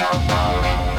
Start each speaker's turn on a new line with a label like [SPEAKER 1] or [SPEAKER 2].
[SPEAKER 1] don't worry.